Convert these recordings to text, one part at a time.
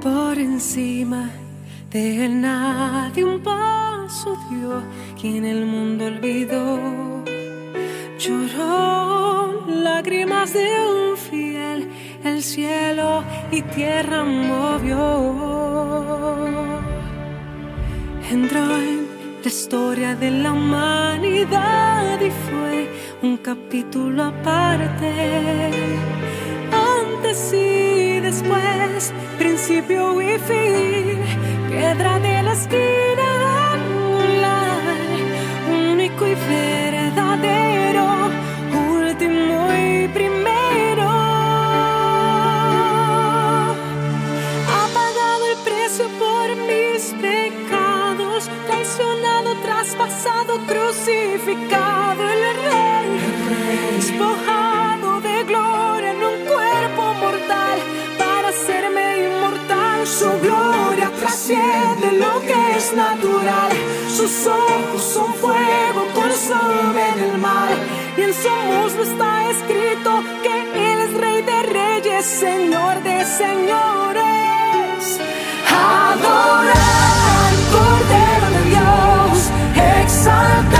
por encima de él nadie un paso dio, quien el mundo olvidó. Lloró lágrimas de un fiel, el cielo y tierra movió. Entró en la historia de la humanidad y fue un capítulo aparte principio y fin, piedra de la esquina angular, único y verdadero, último y primero. Ha pagado el precio por mis pecados, traicionado, traspasado, crucificado. siente lo que es natural. Sus ojos son fuego por sobre el mar. Y en su muslo está escrito que Él es Rey de Reyes, Señor de Señores. Adorar al Cordero de Dios, exaltar.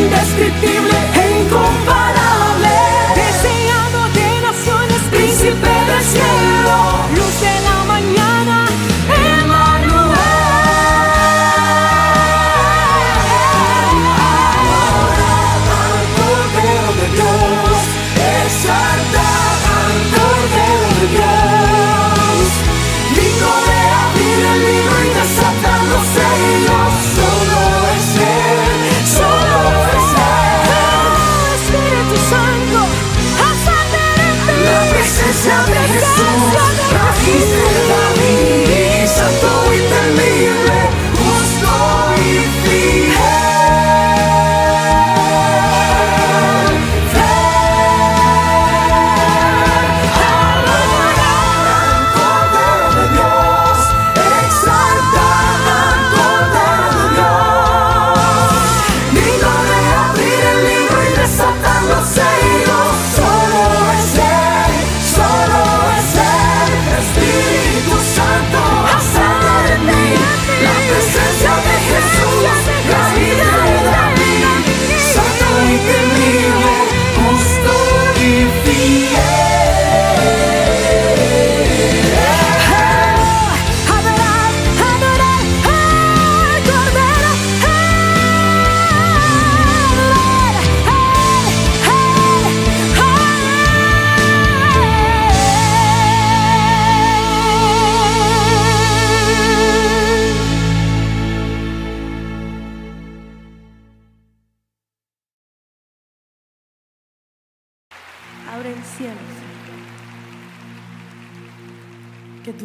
indescrittibile e incomparabile. Ooh.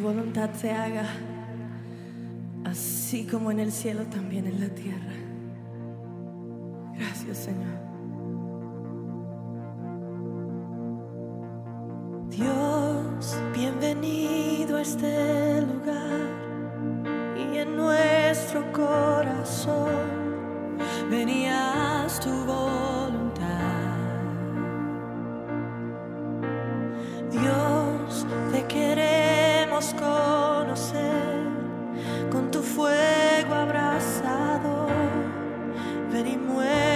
Voluntad se haga así como en el cielo, también en la tierra. Gracias, Señor. Dios, bienvenido a este lugar y en nuestro corazón venías tu voluntad. Dios, te queremos conocer con tu fuego abrazado. Ven y muévete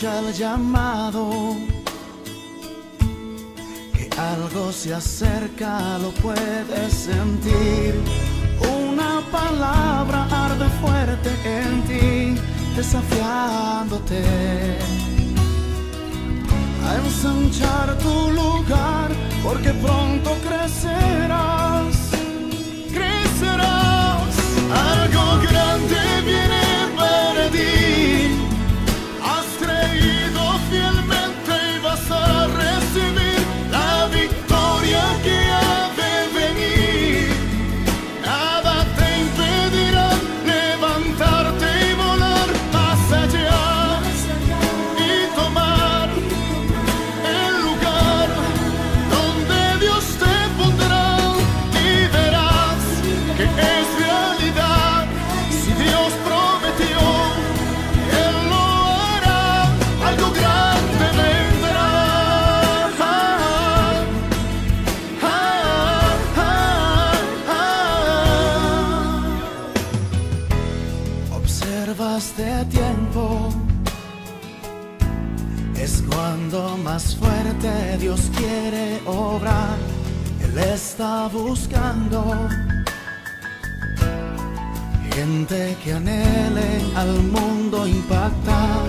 escucha el llamado, que algo se acerca, lo puedes sentir. Una palabra arde fuerte en ti, desafiándote a ensanchar tu lugar, porque pronto crecerás. obra, Él está buscando gente que anhele al mundo impactar.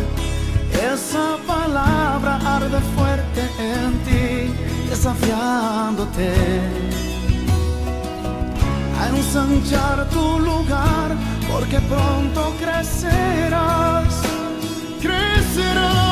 Esa palabra arde fuerte en ti, desafiándote a ensanchar tu lugar, porque pronto crecerás, crecerás.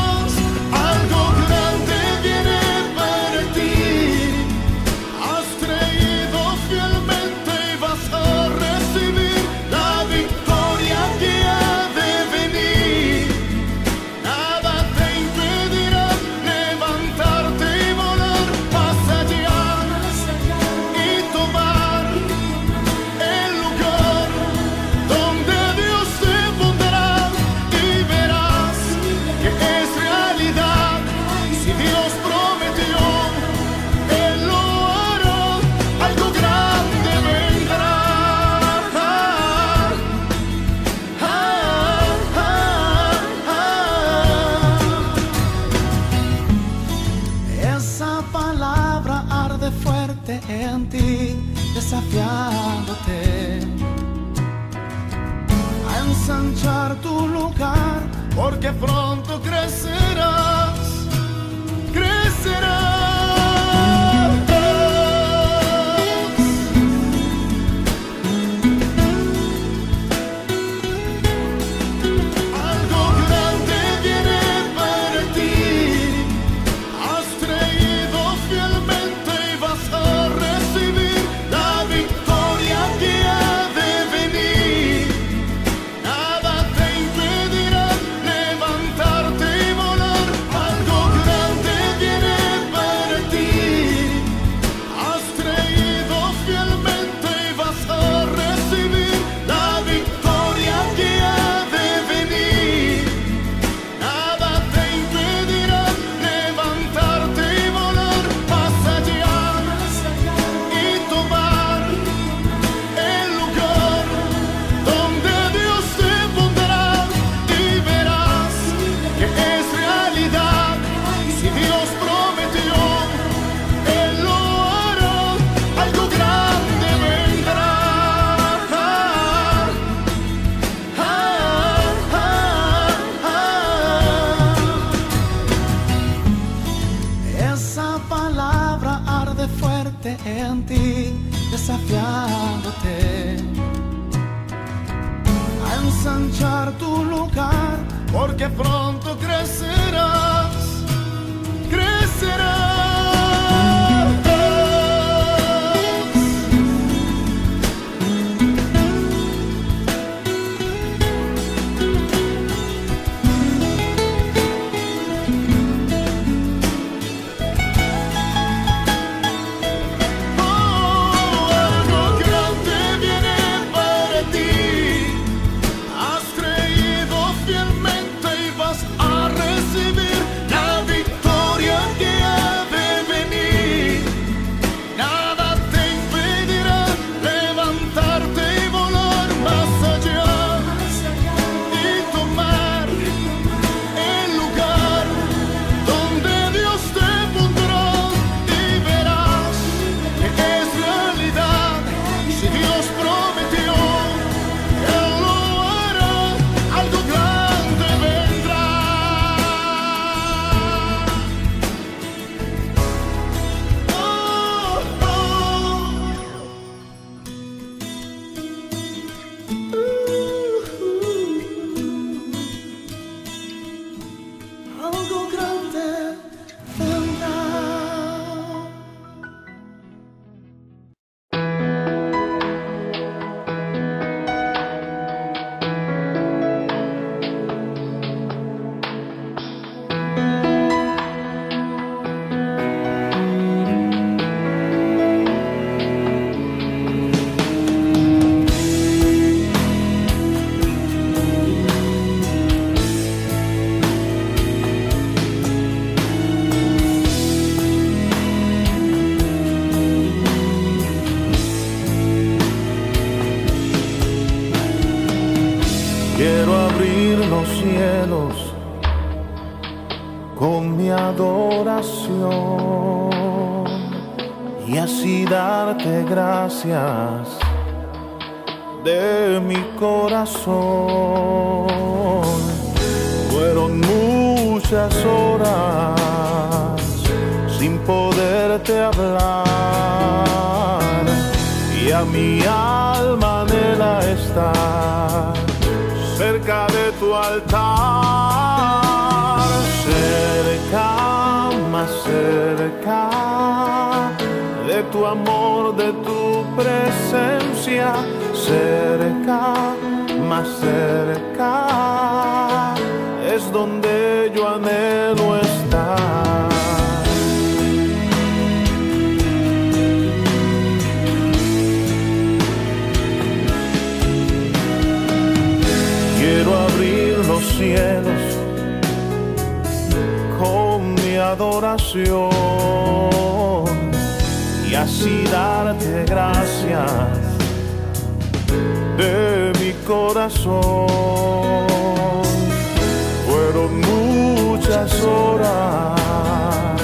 Horas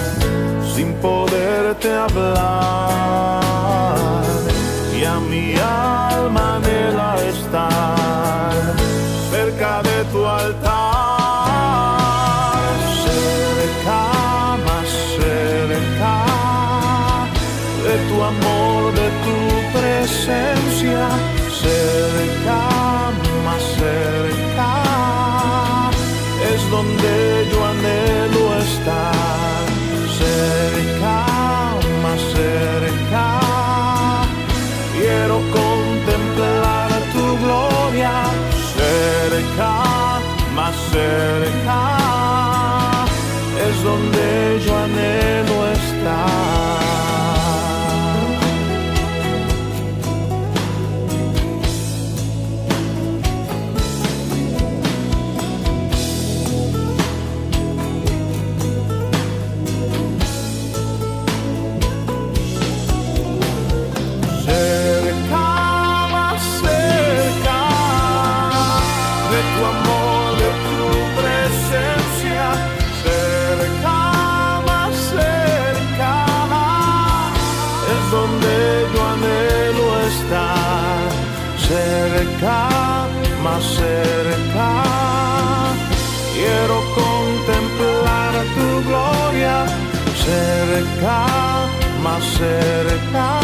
sin poderte hablar cerca. Es donde yo anhelo cerca, más cerca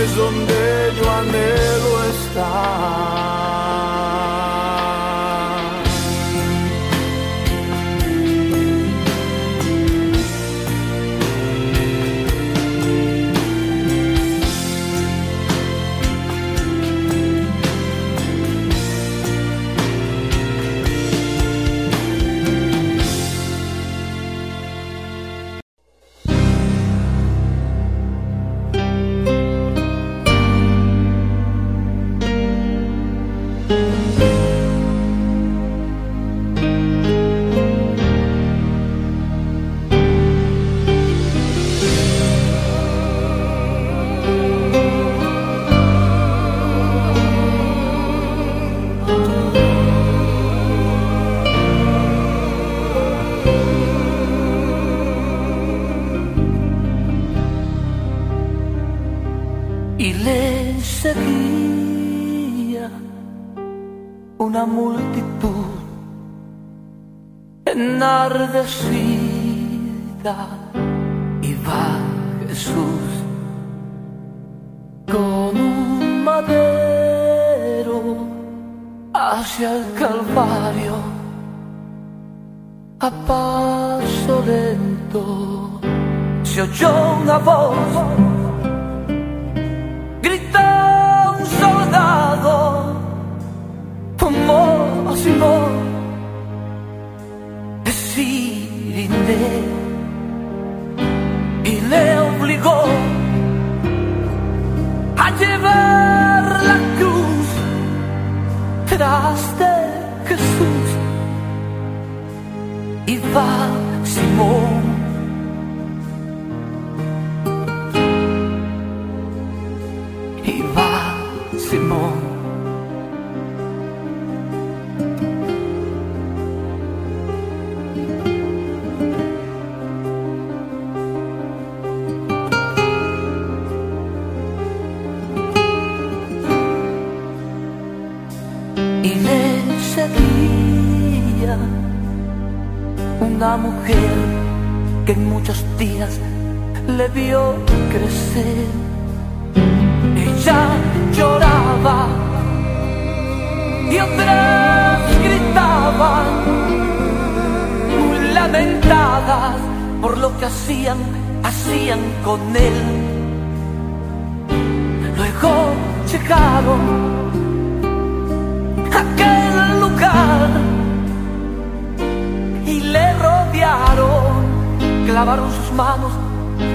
es donde yo anhelo estar. Una multitud enardecida. Y va Jesús con un madero hacia el Calvario a paso lento. Se oyó una voz Y le seguía una mujer que en muchos días le vio crecer ella lloraba y otras gritaban, muy lamentadas por lo que hacían, hacían con él. Luego llegaron y le rodearon, clavaron sus manos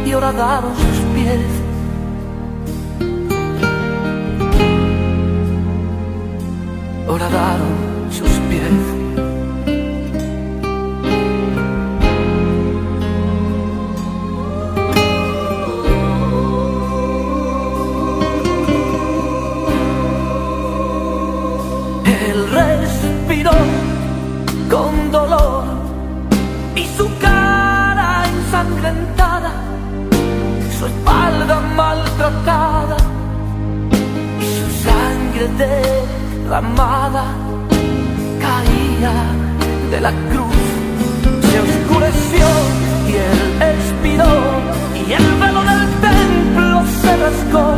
y horadaron sus pies. horadaron sus pies. maltratada y su sangre derramada caía de la cruz. Se oscureció y él expiró y el velo del templo se rasgó.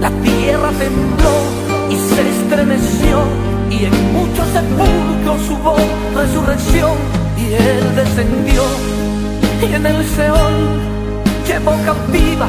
La tierra tembló y se estremeció y en muchos sepulcros hubo resurrección y él descendió y en el Seol llevó cautiva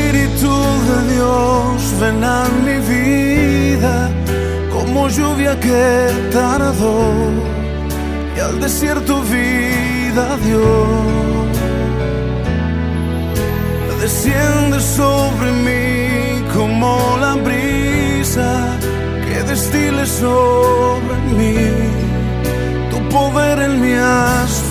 De Dios, ven a mi vida como lluvia que tardó y al desierto vida dio. Desciende sobre mí como la brisa que destile sobre mí. Tu poder en mí haz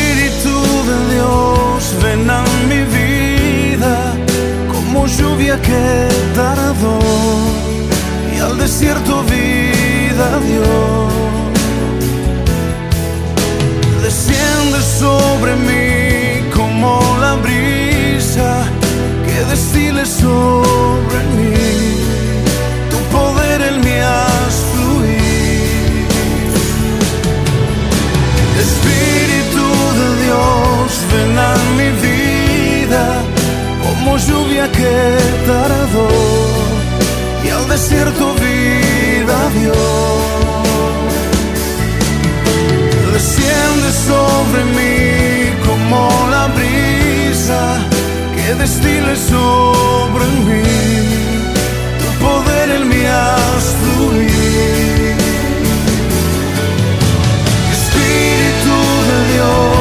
de Dios, ven a mi vida como lluvia que tardó y al desierto vida dio. Desciende sobre mí como la brisa que destile sobre mí. Tu poder en haz fluir. Espíritu de Dios, ven a mi vida como lluvia que tardó y al desierto vida dio. Desciende sobre mí como la brisa que destile sobre mí. Tu poder en mí haz fluir. Espíritu de Dios,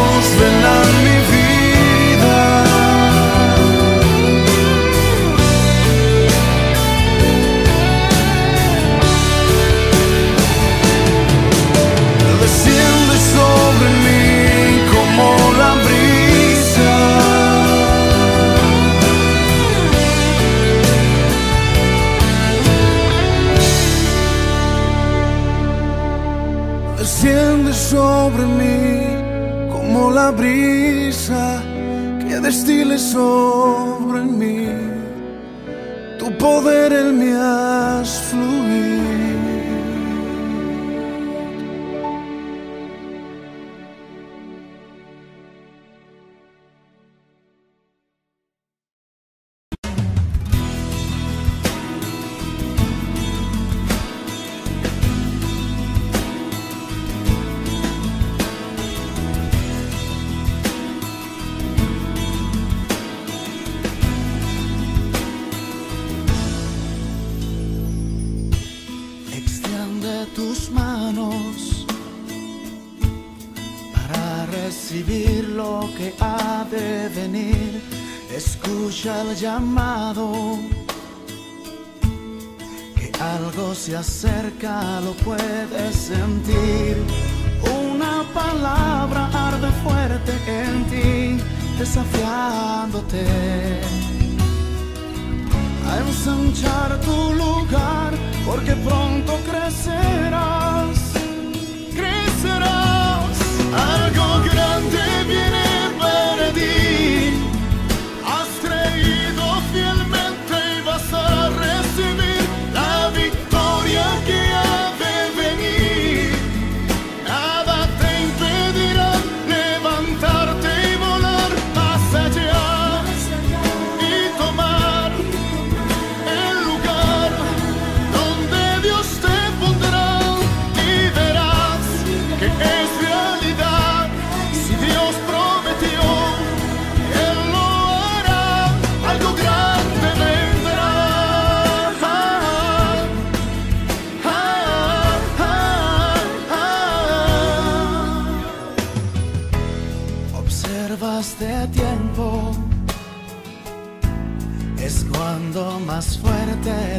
Desciende sobre mí como la brisa que destile sobre mí. Tu poder en mí haz fluir. Escucha el llamado, que algo se acerca, lo puedes sentir. Una palabra arde fuerte en ti, desafiándote a ensanchar tu lugar, porque pronto crecerás,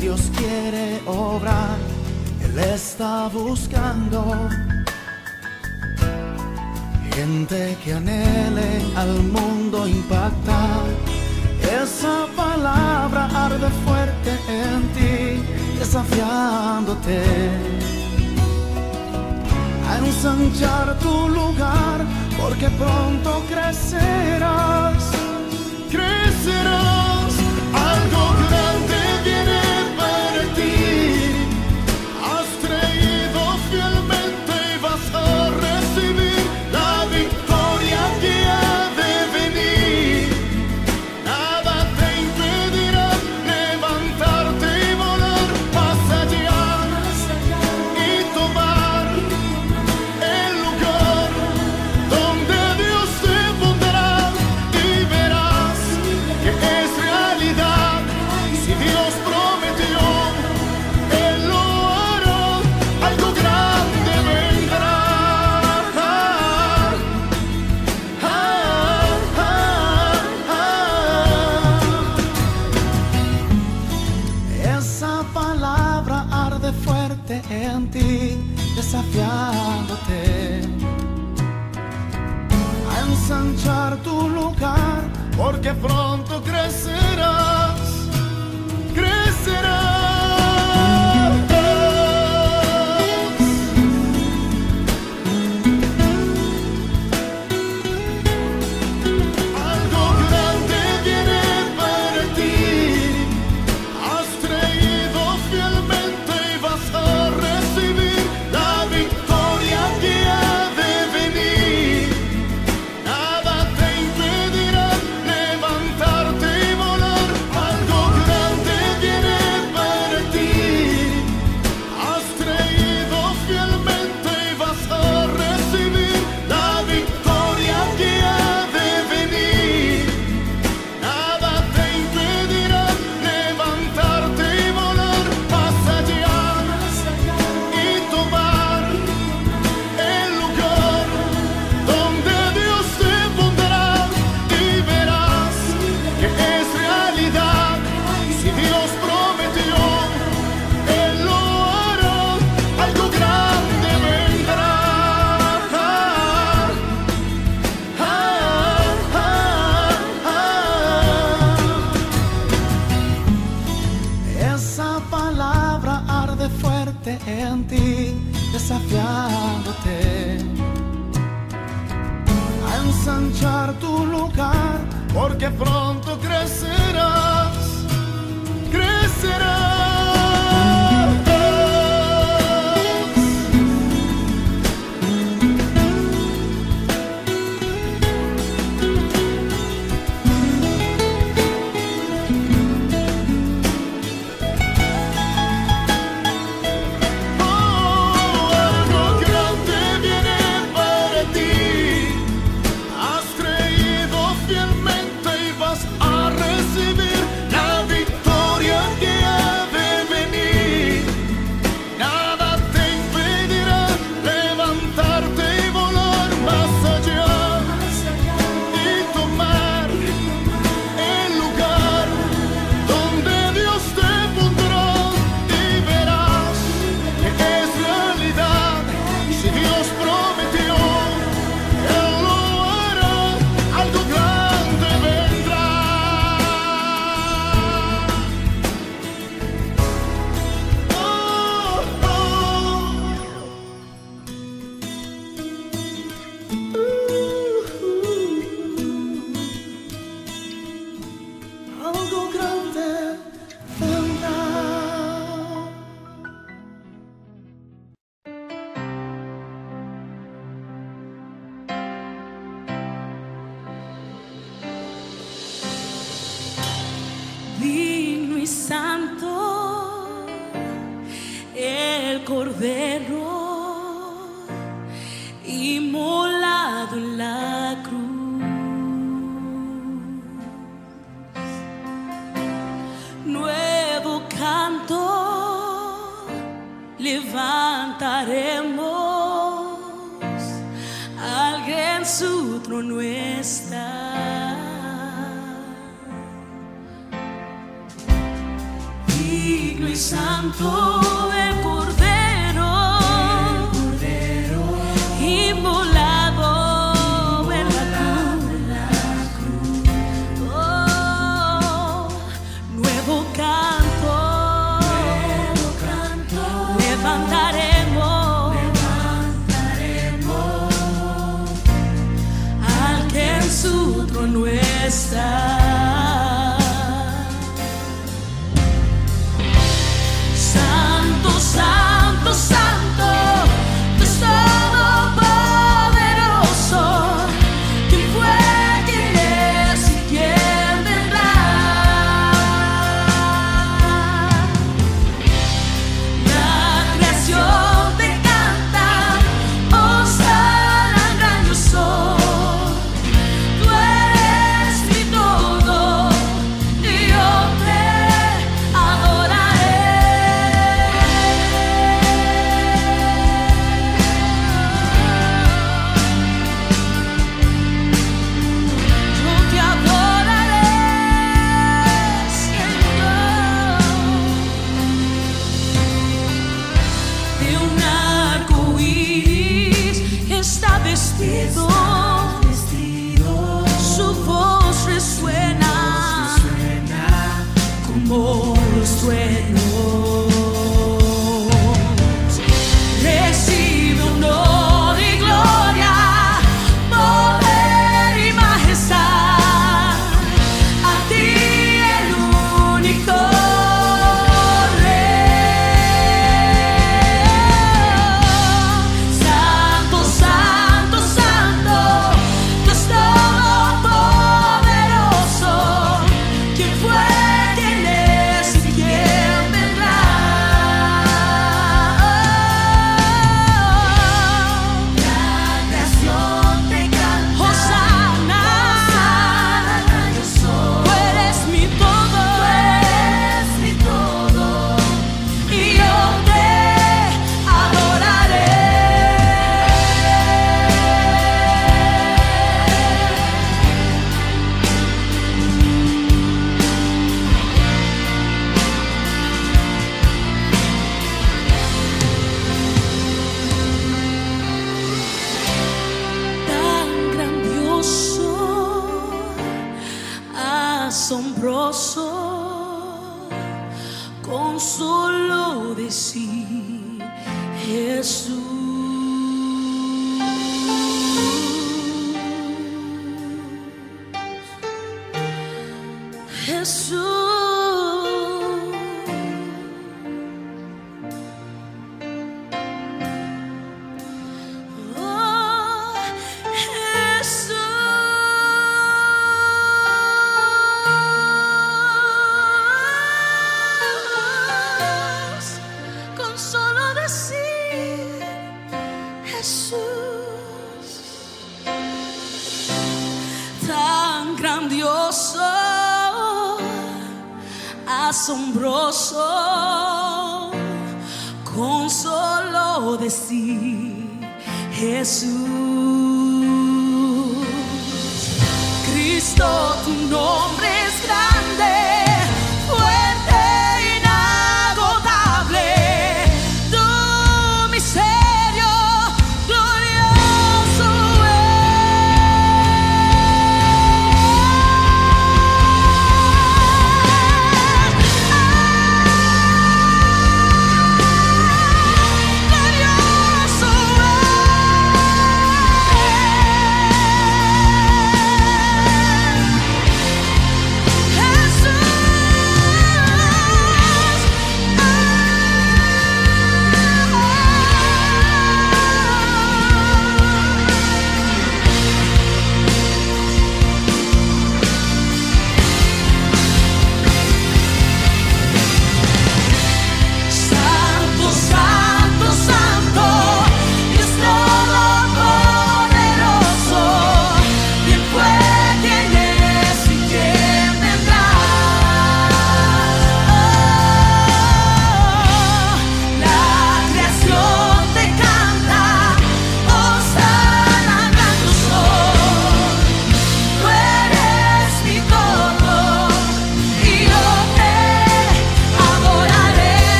Dios quiere obrar. Él está buscando gente que anhele al mundo impactar. Esa palabra arde fuerte en ti, desafiándote a ensanchar tu lugar, porque pronto crecerás, crecerás.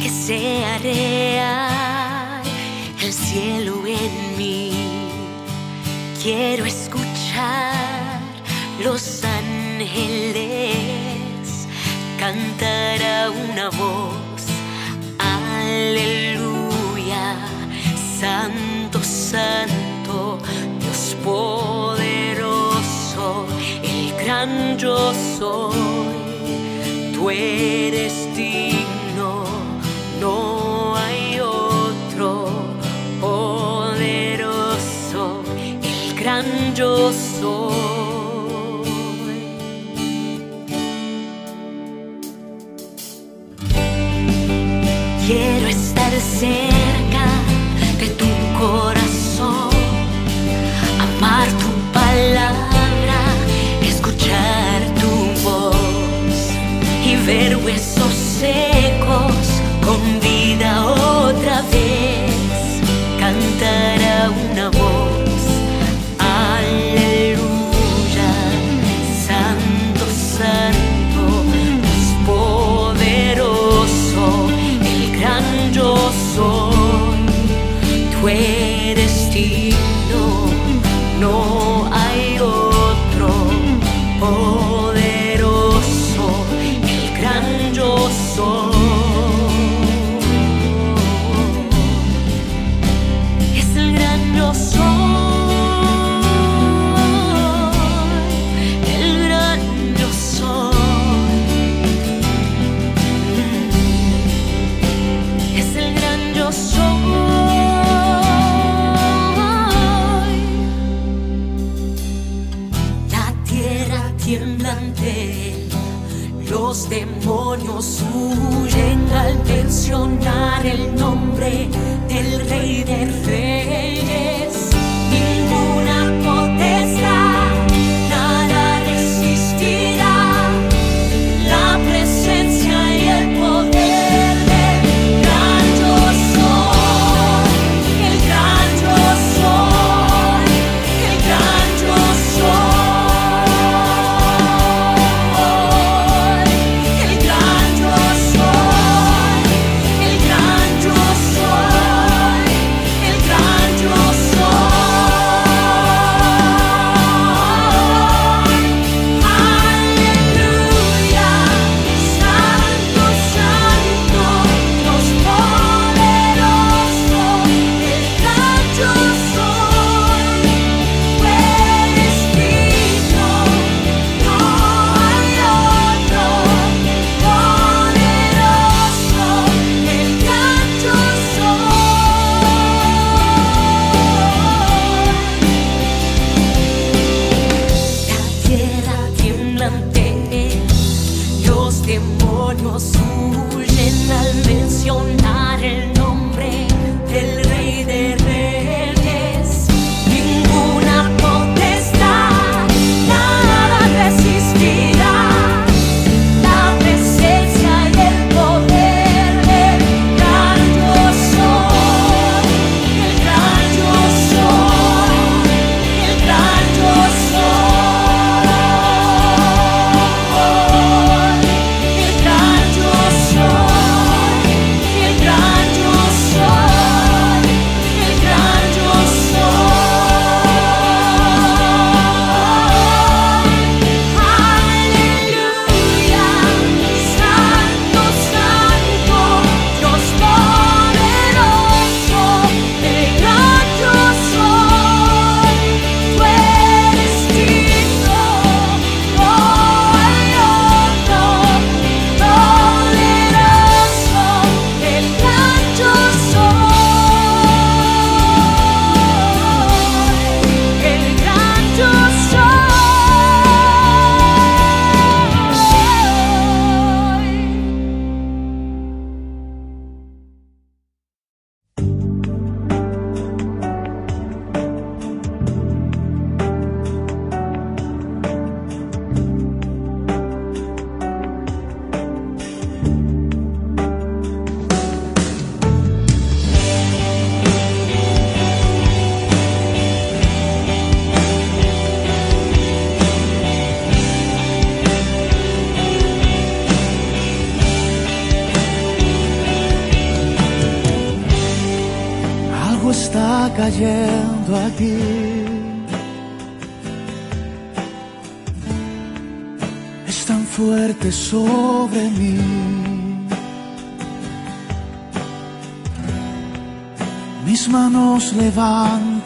Que sea real el cielo en mí. Quiero escuchar los ángeles cantar a una voz. Aleluya, Santo, Santo, Dios poderoso, el gran yo soy. Tú eres digno, no hay otro poderoso, el gran yo soy. Quiero estar cerca de tu corazón, amar tu palabra, escuchar tu voz y ver huesos secos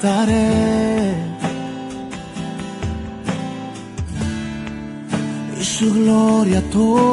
levantaré. Y su gloria tocaré.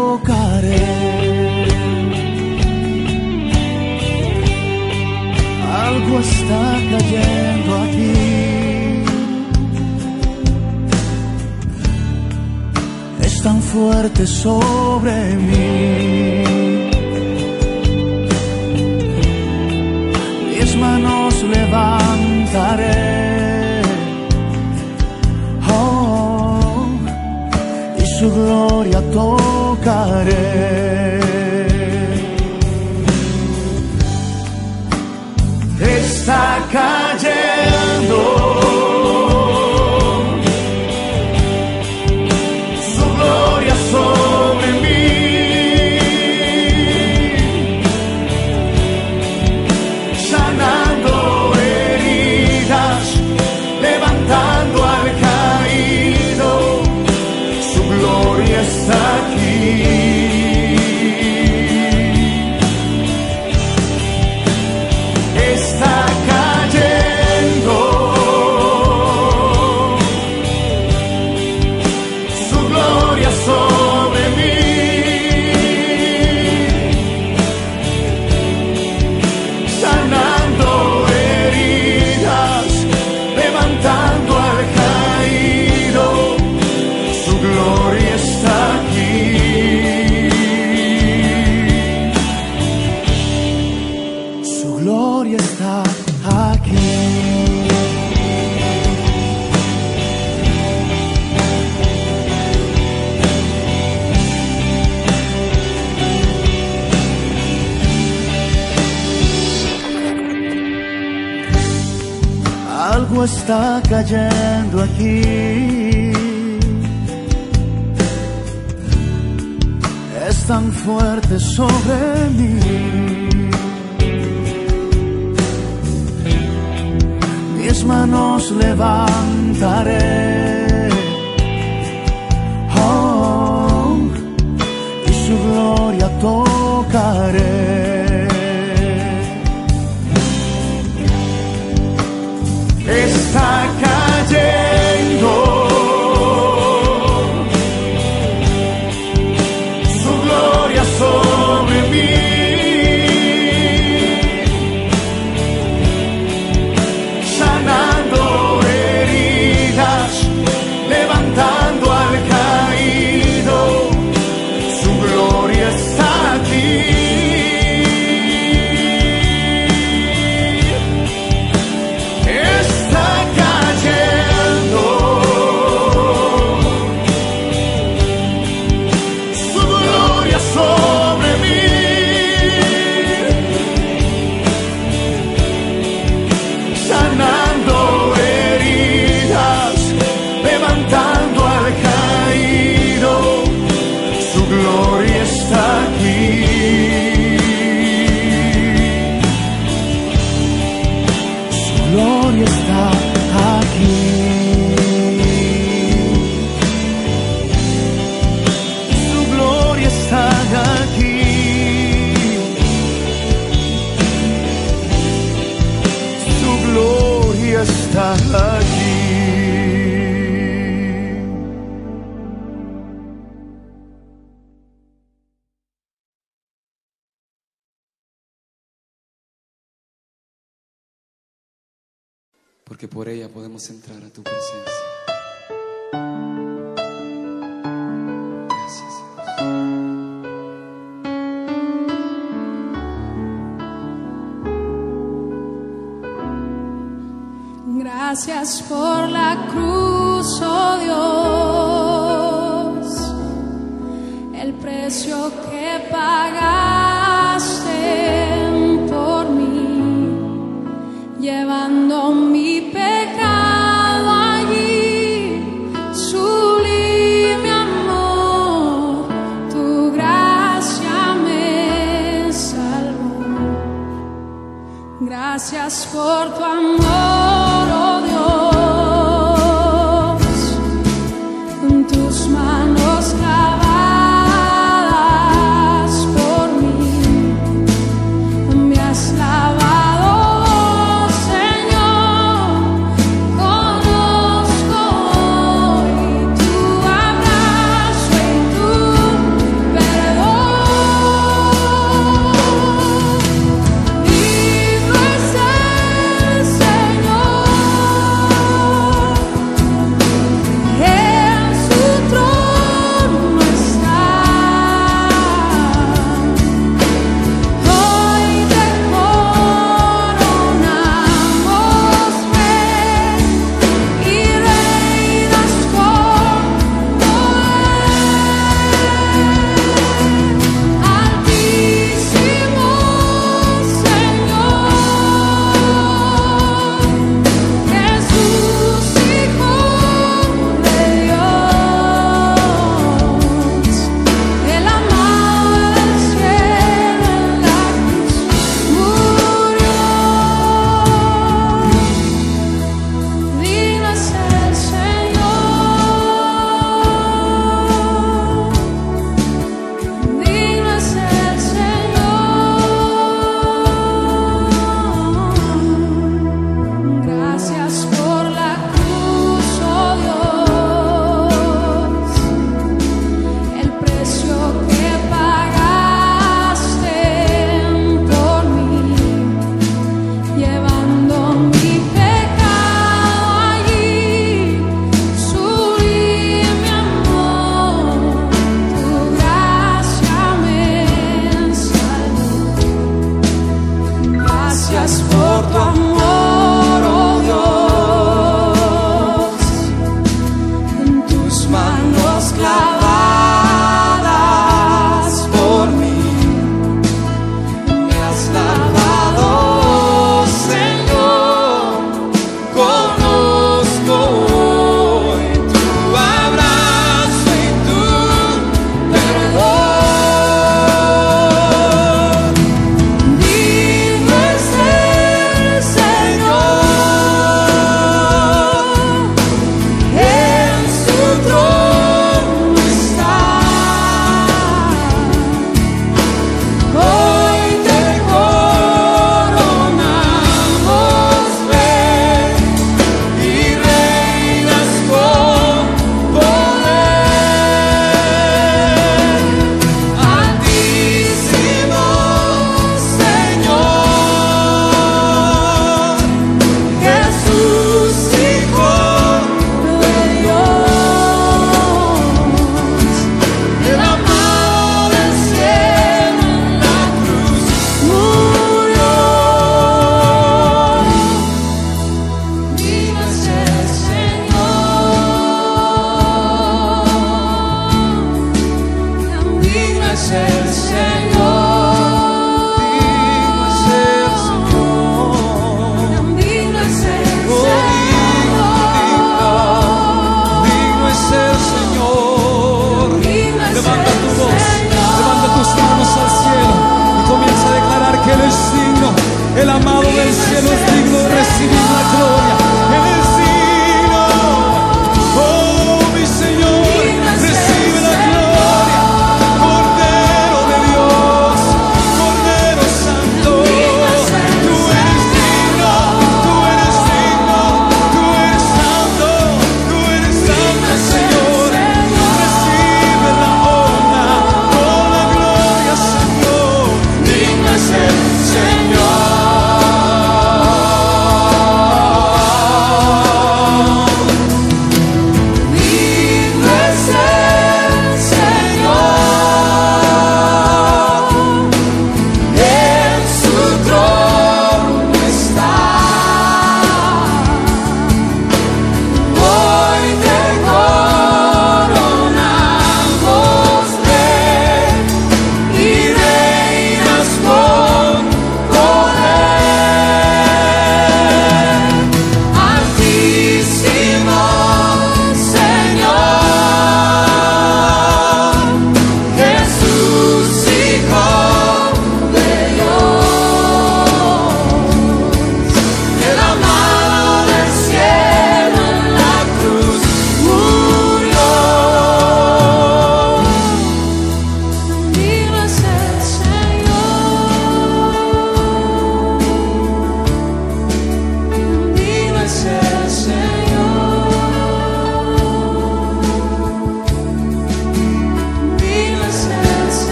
Entrar a tu presencia.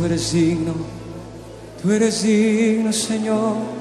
Tú eres digno. Tú eres digno, Señor.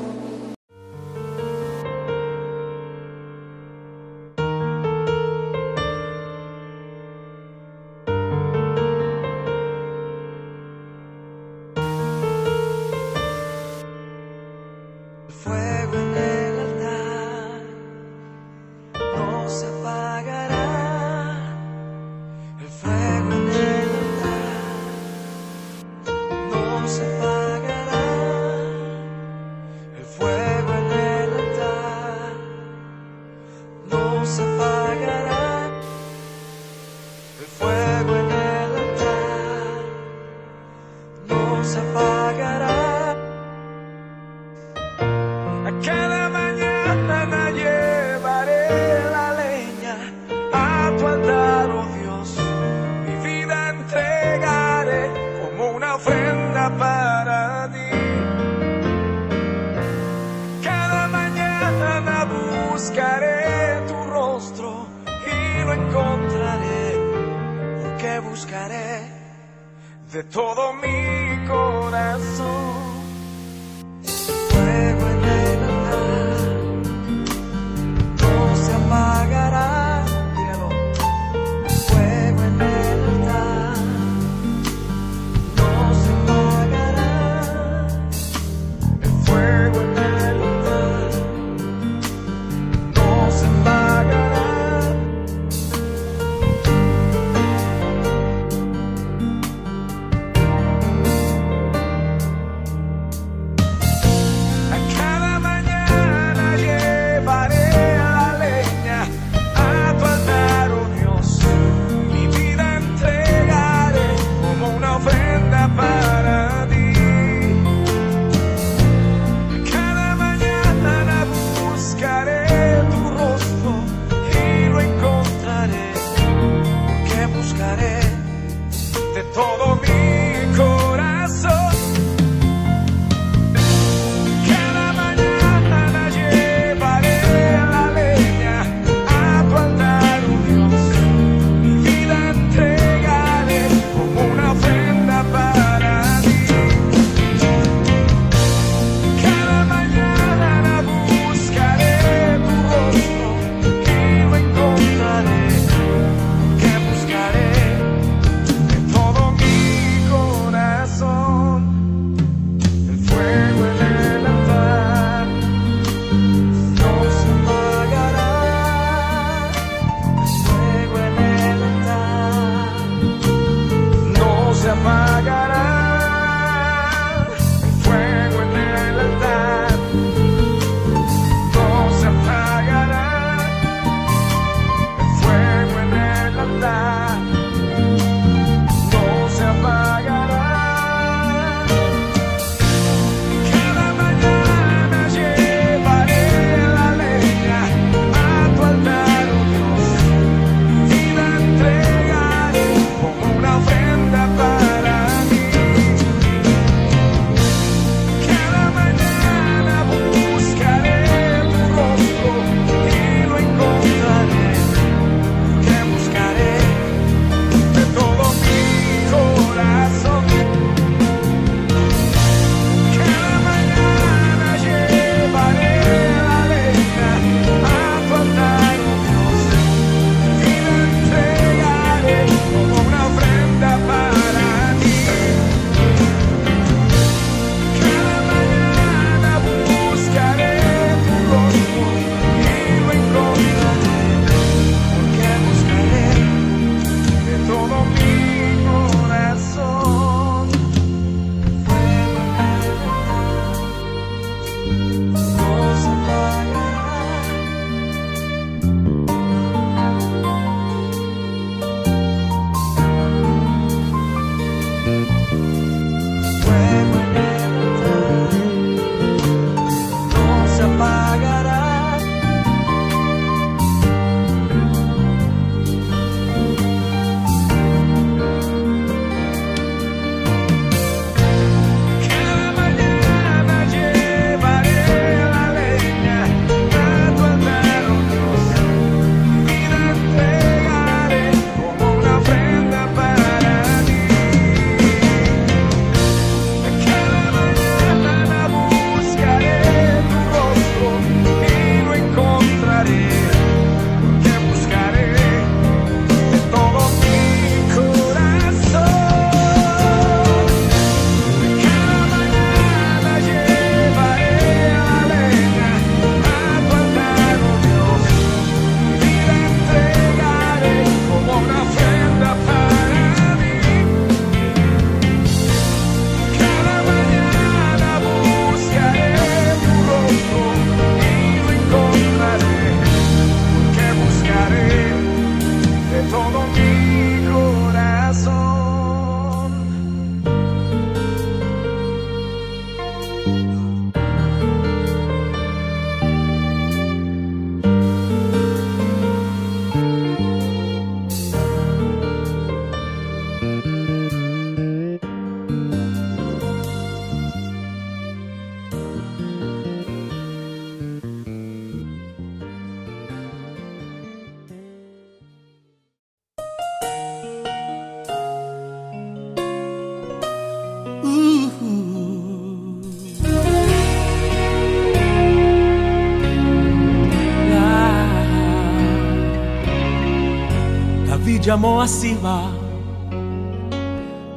A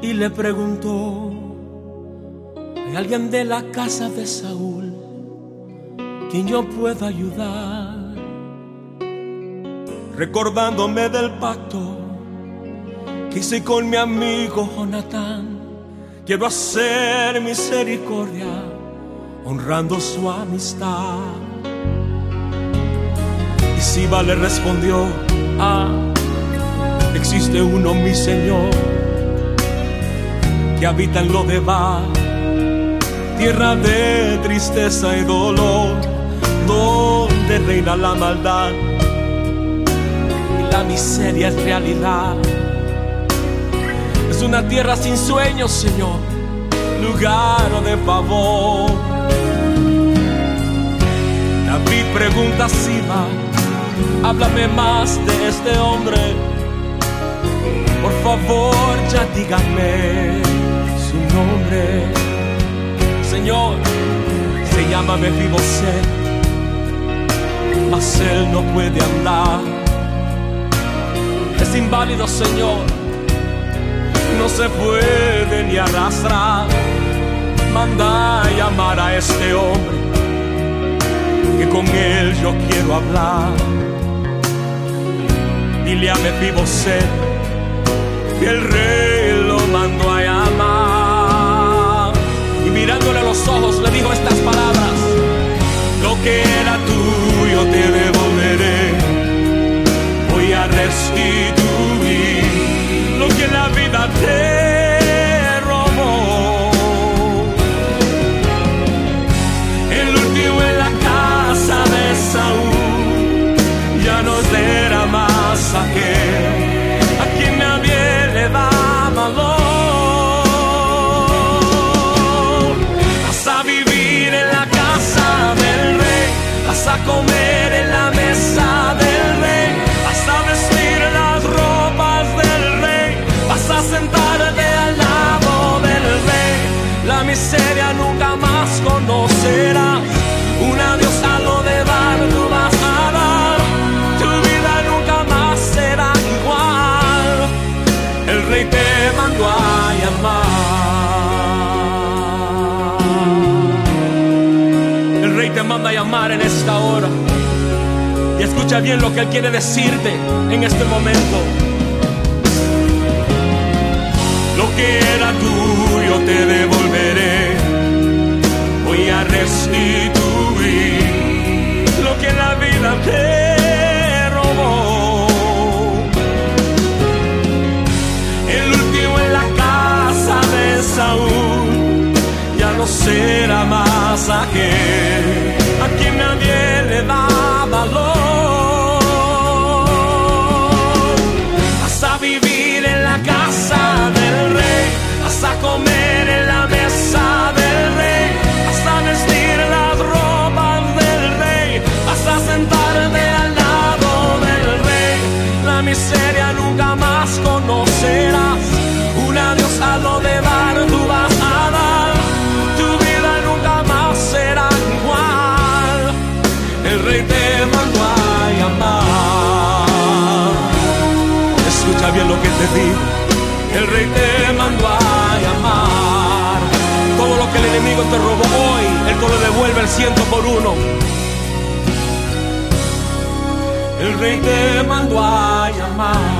y le preguntó, ¿hay alguien de la casa de Saúl quien yo pueda ayudar? Recordándome del pacto que hice con mi amigo Jonatán, quiero hacer misericordia honrando su amistad. Y Siba le respondió, ah, existe uno, mi Señor, que habita en Lodebar, tierra de tristeza y dolor, donde reina la maldad y la miseria es realidad. Es una tierra sin sueños, Señor, lugar de pavor. David pregunta a Siba, háblame más de este hombre. Por favor, ya díganme su nombre. Señor, se llama Mefiboset, mas él no puede andar. Es inválido, Señor, no se puede ni arrastrar. Manda llamar a este hombre, que con él yo quiero hablar. Dile a Mefiboset que el rey lo mandó a llamar. Y mirándole a los ojos le dijo estas palabras: Lo que era tuyo te devolveré. Voy a restituir en esta hora. Y escucha bien lo que él quiere decirte en este momento. Lo que era tuyo te devolveré. Voy a restituir lo que la vida te robó. El último en la casa de Saúl ya no será más aquel miseria nunca más conocerás. Un adiós a lo de dar, tú vas a dar. Tu vida nunca más será igual. El rey te mandó a llamar. Escucha bien lo que te digo. El rey te mandó a llamar. Todo lo que el enemigo te robó hoy, él te lo devuelve el ciento por uno. El rey te mandó a llamar.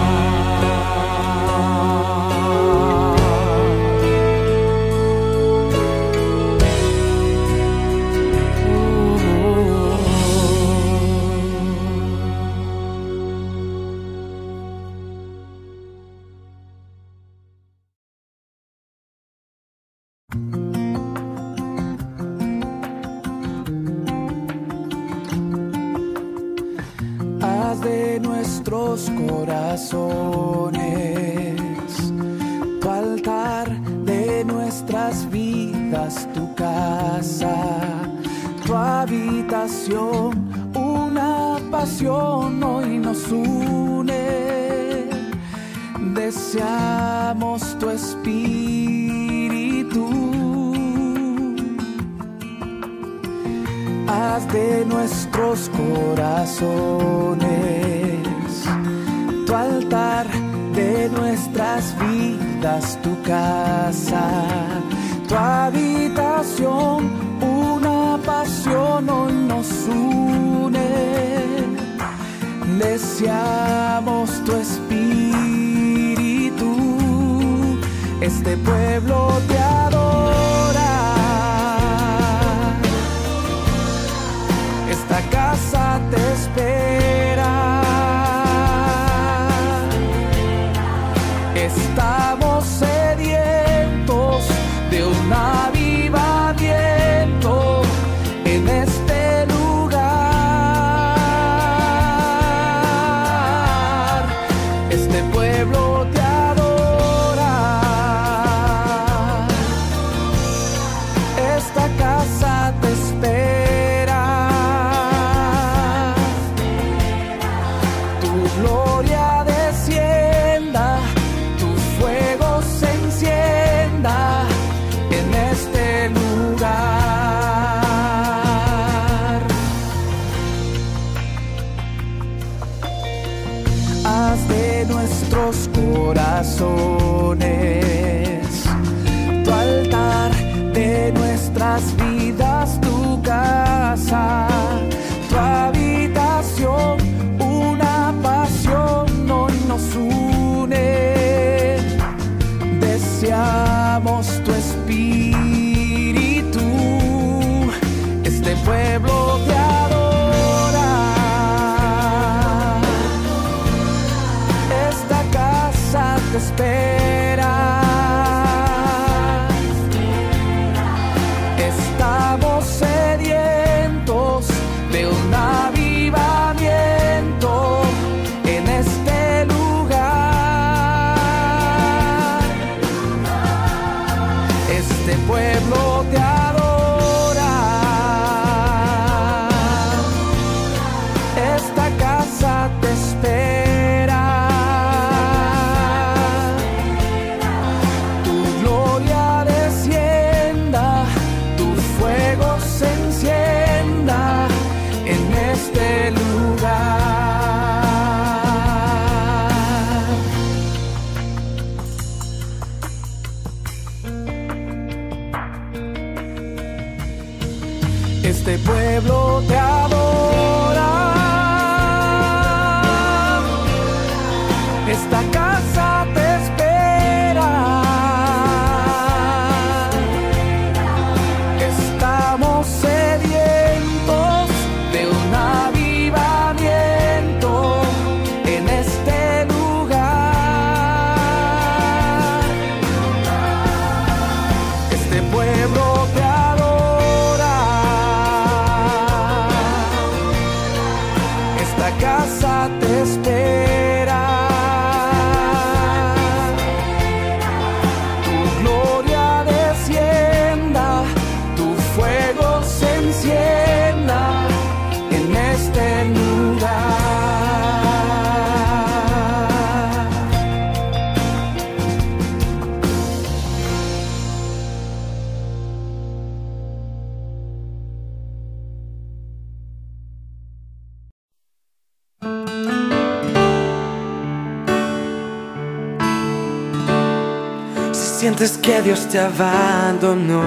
sientes que Dios te abandonó.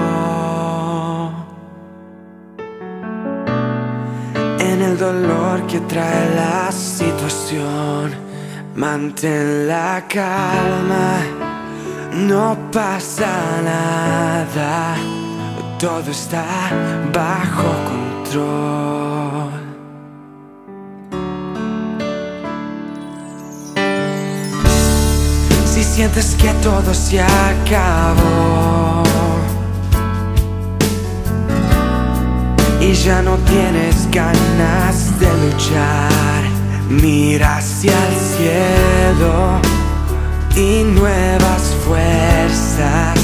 En el dolor que trae la situación Mantén la calma. No pasa nada Todo está bajo control. sientes que todo se acabó. Y ya no tienes ganas de luchar, mira hacia el cielo y nuevas fuerzas.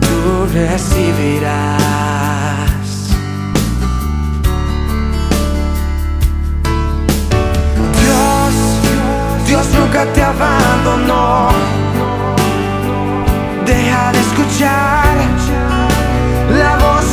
Tú recibirás. Dios nunca te abandonó. Deja de escuchar la voz.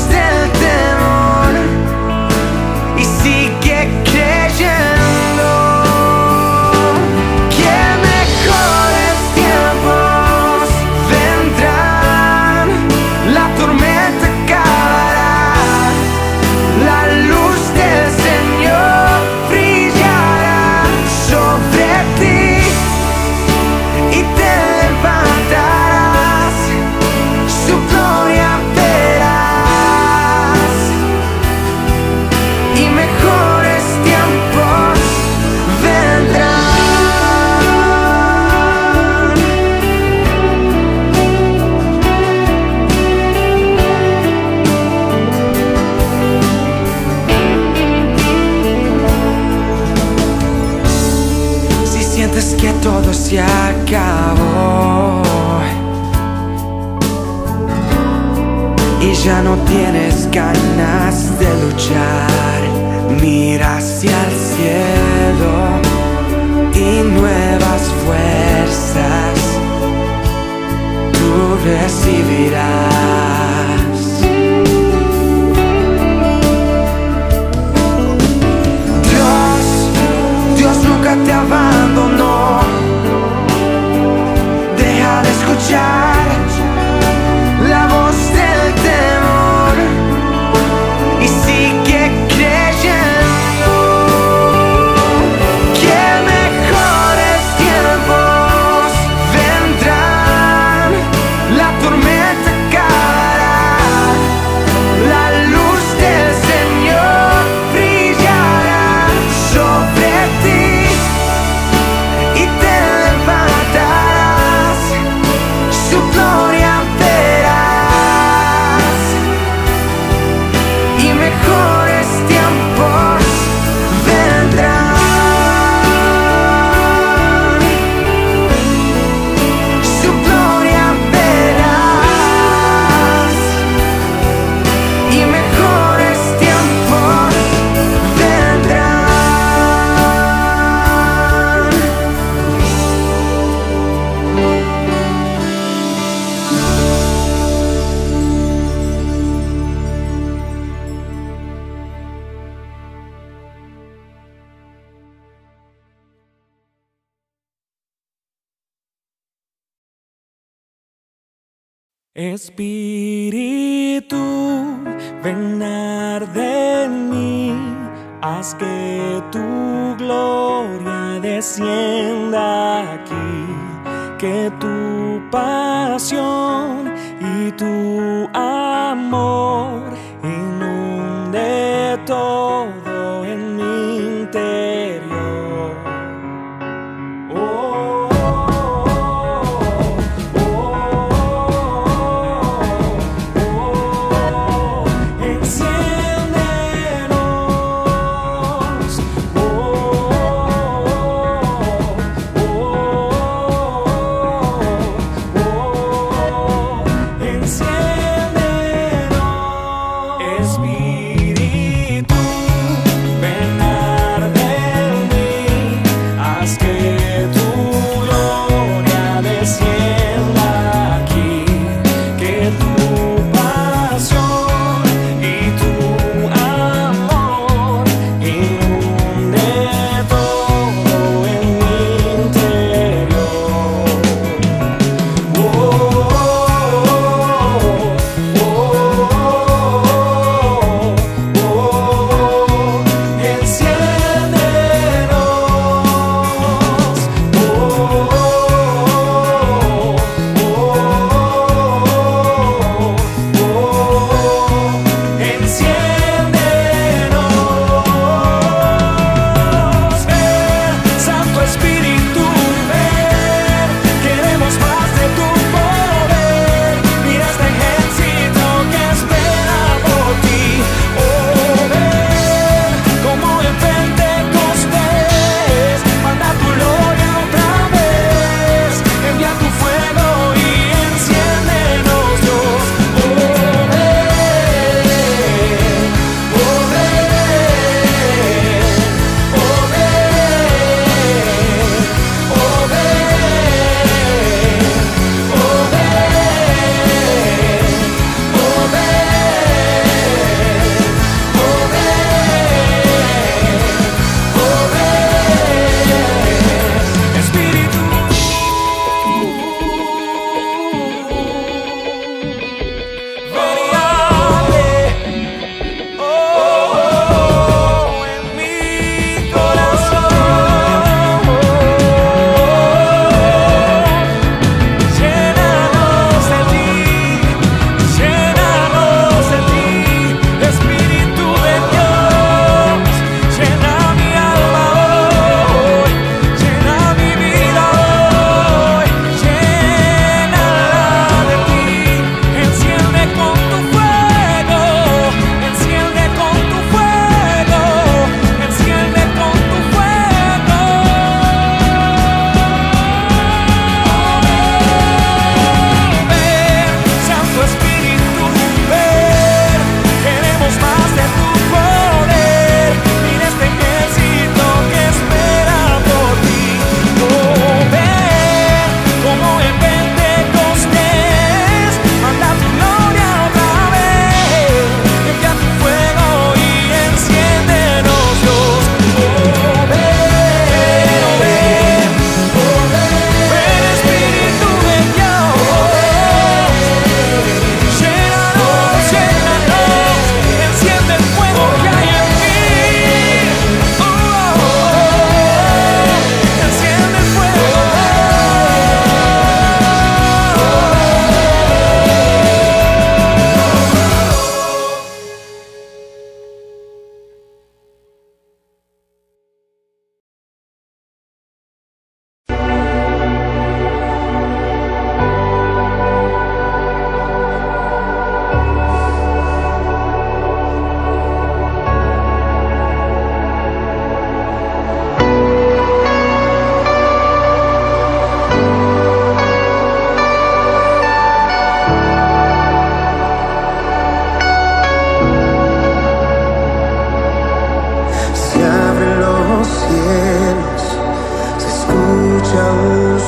escuchar, mira hacia el cielo y nuevas fuerzas tú recibirás.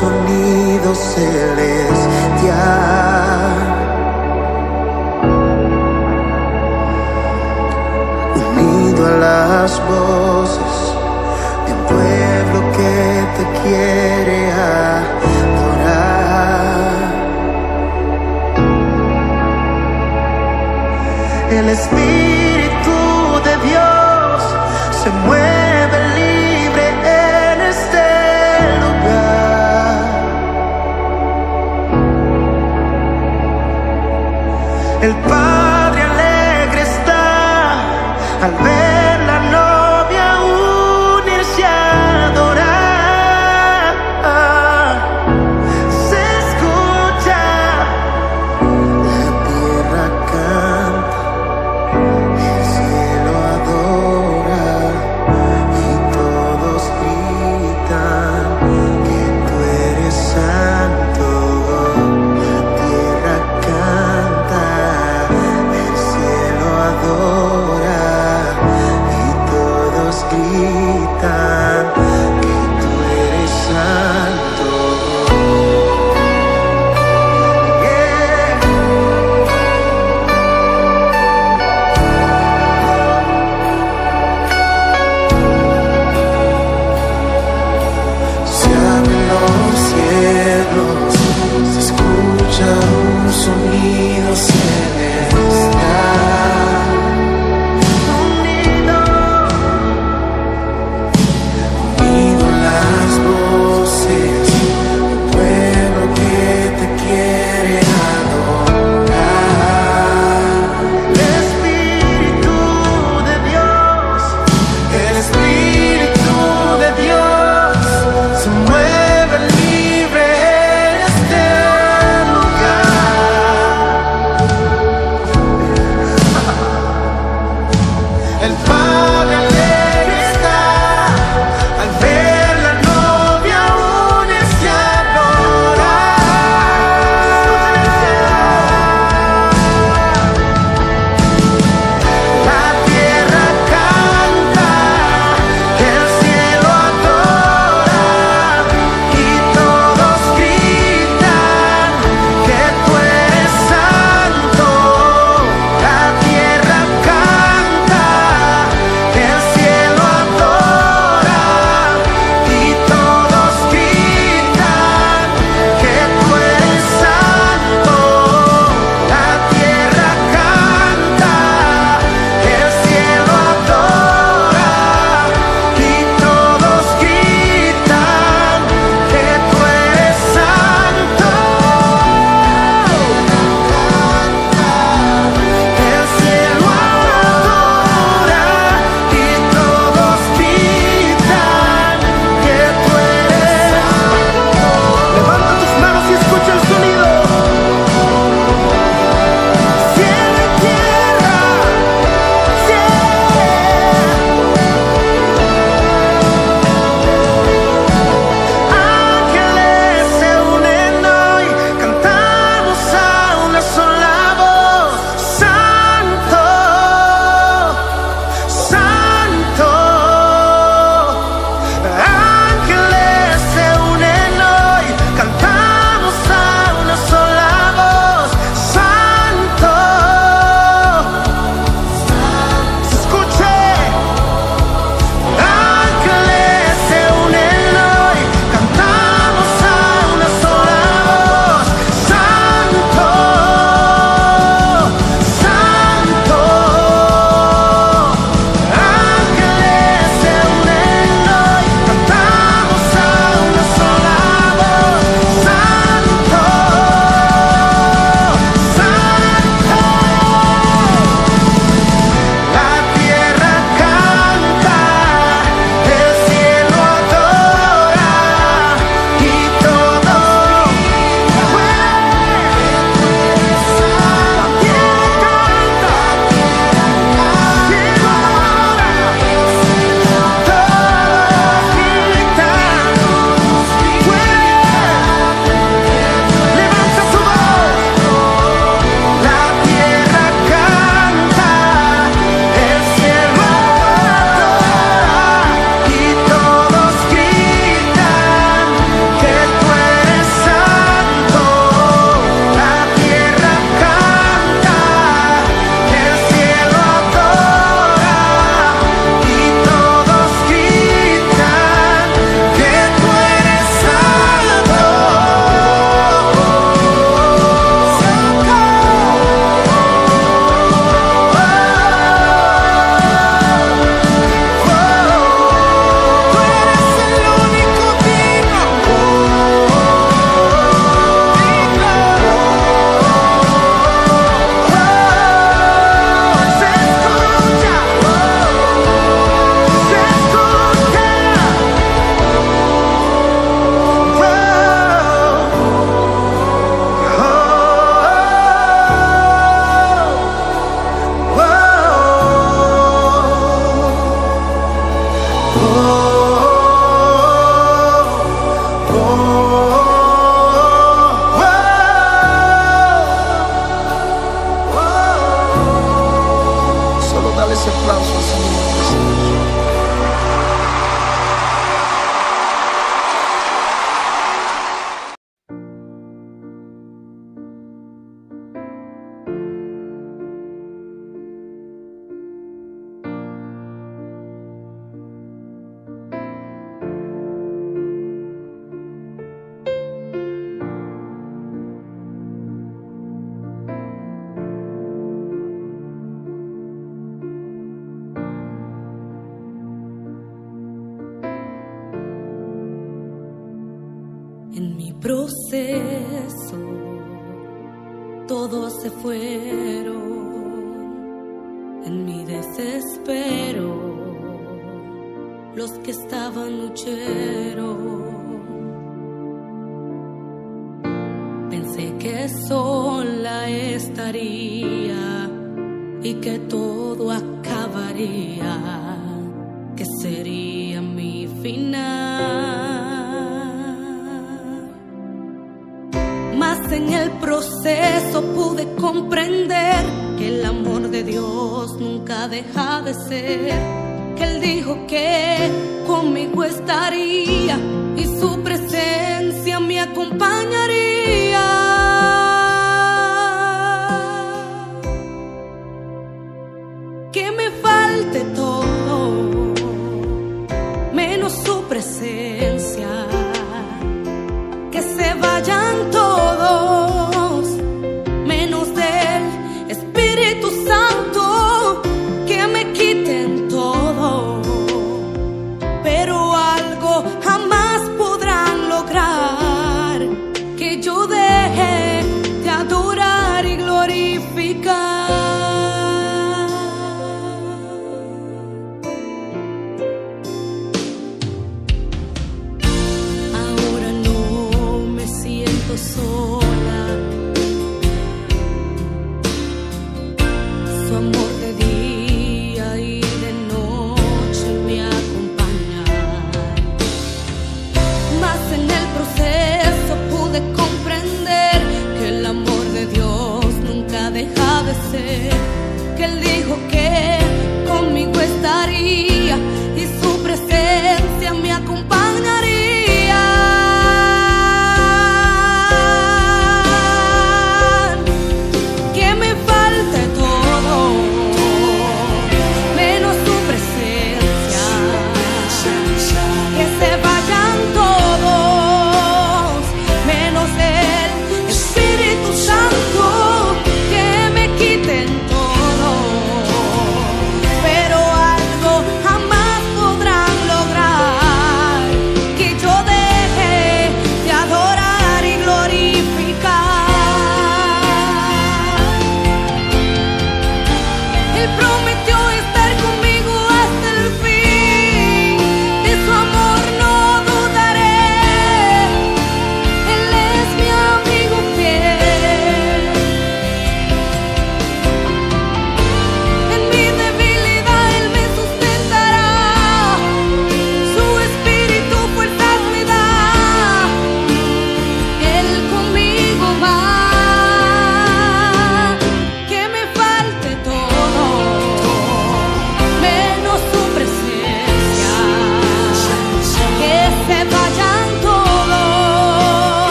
Un sonido que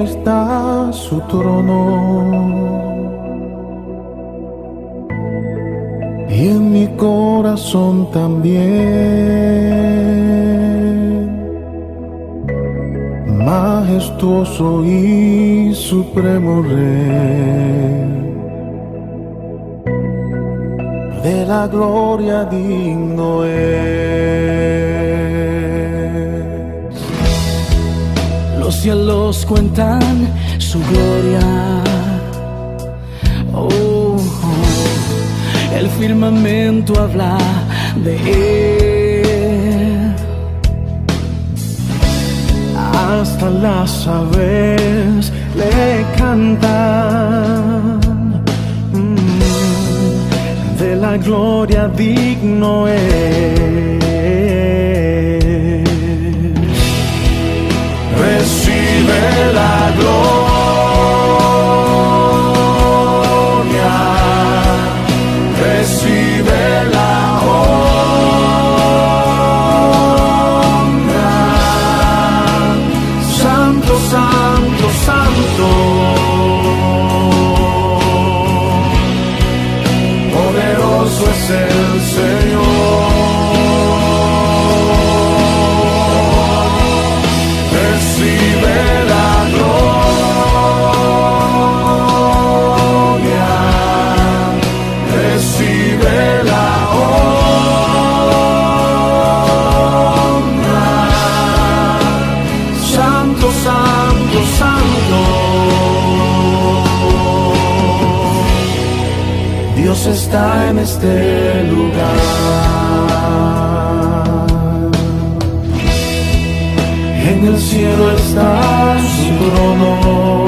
está su trono. Y en mi corazón también. Majestuoso y supremo rey. De la gloria digno es. Cielos cuentan su gloria. Oh, el firmamento habla de él. Hasta las aves le cantan. Mm, De la gloria digno es. La gloria, recibe la honra. Santo, santo, santo. Poderoso es el Señor. Está en este lugar. En el cielo está su trono.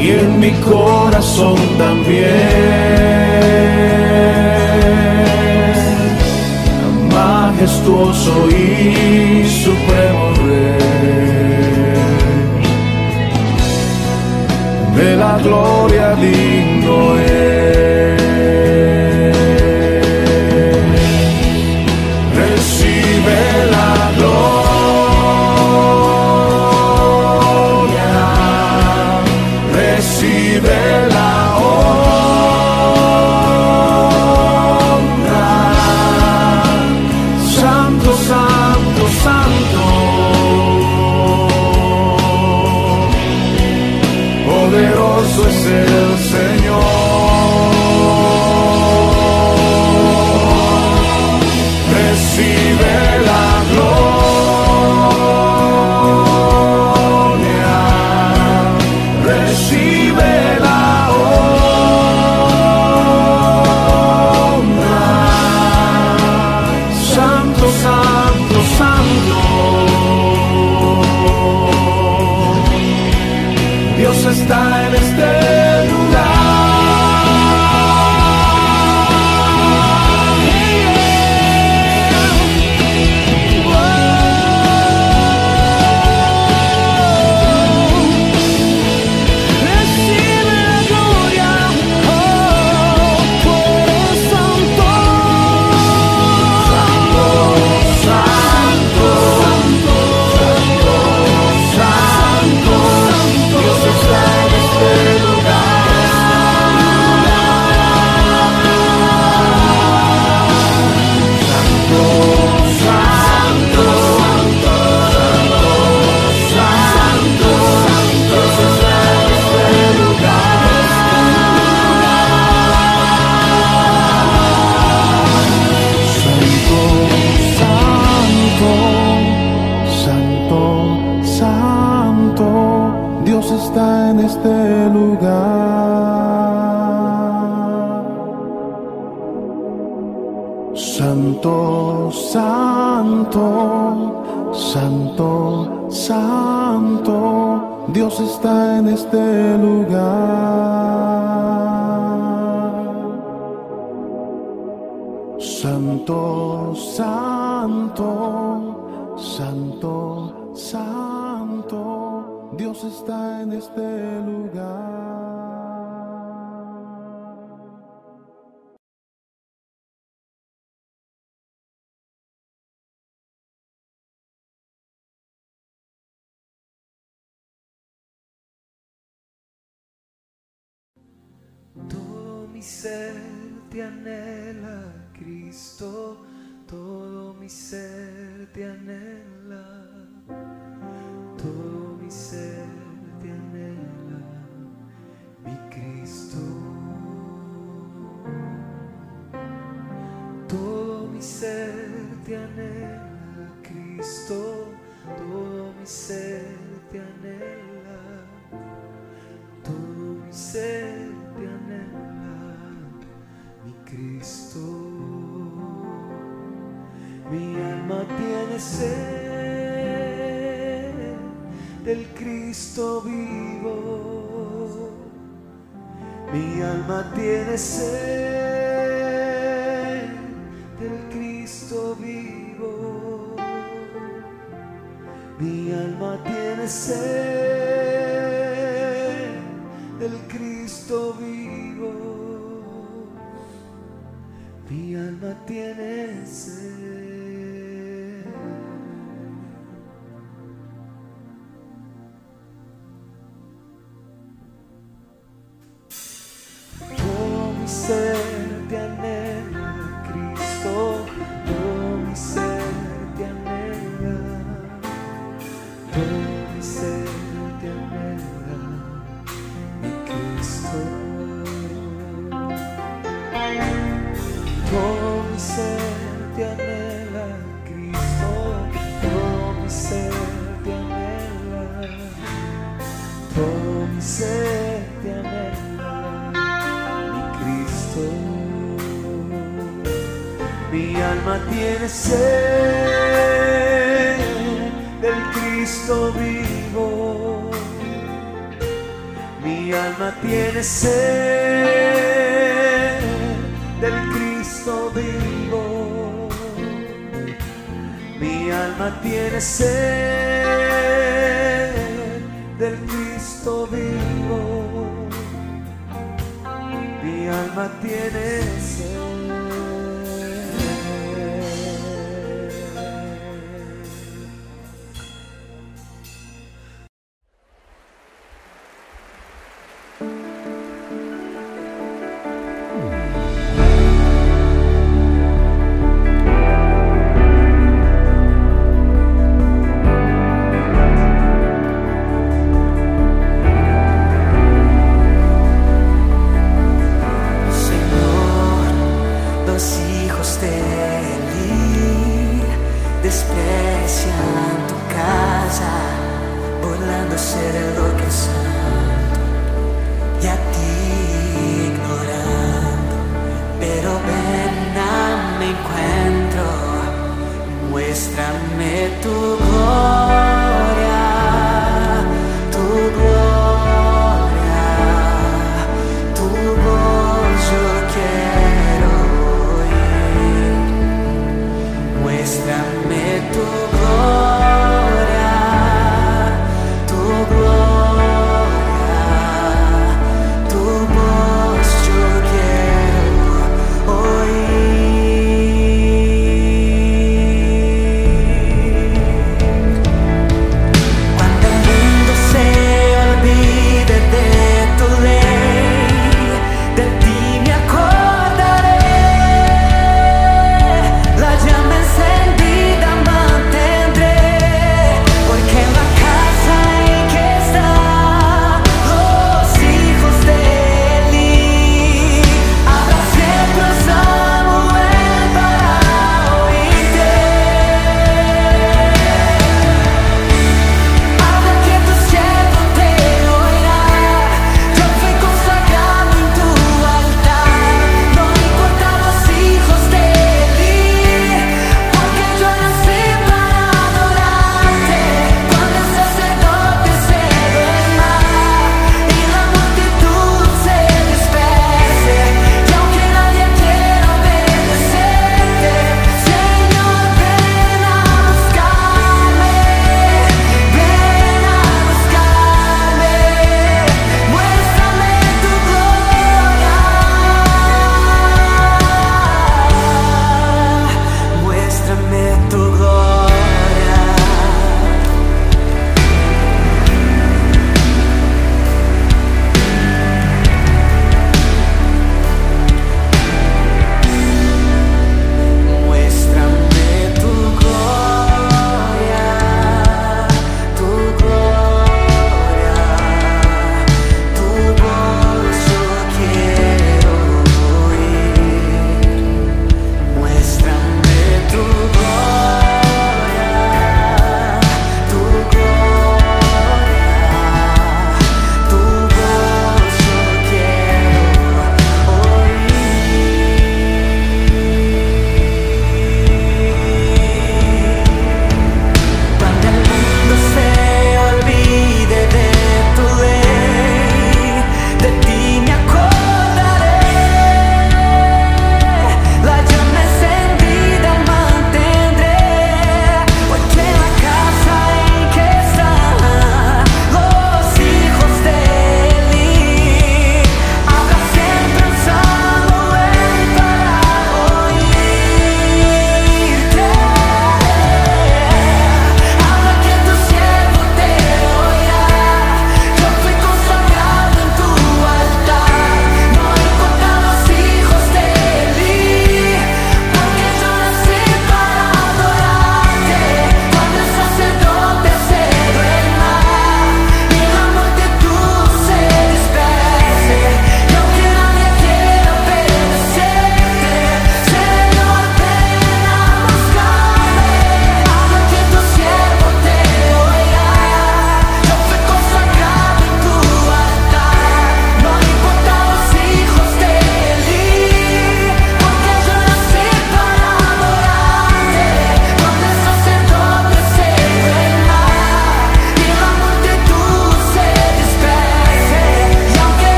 Y en mi corazón también. Majestuoso y supremo De la gloria digno sed del Cristo vivo. Mi alma tiene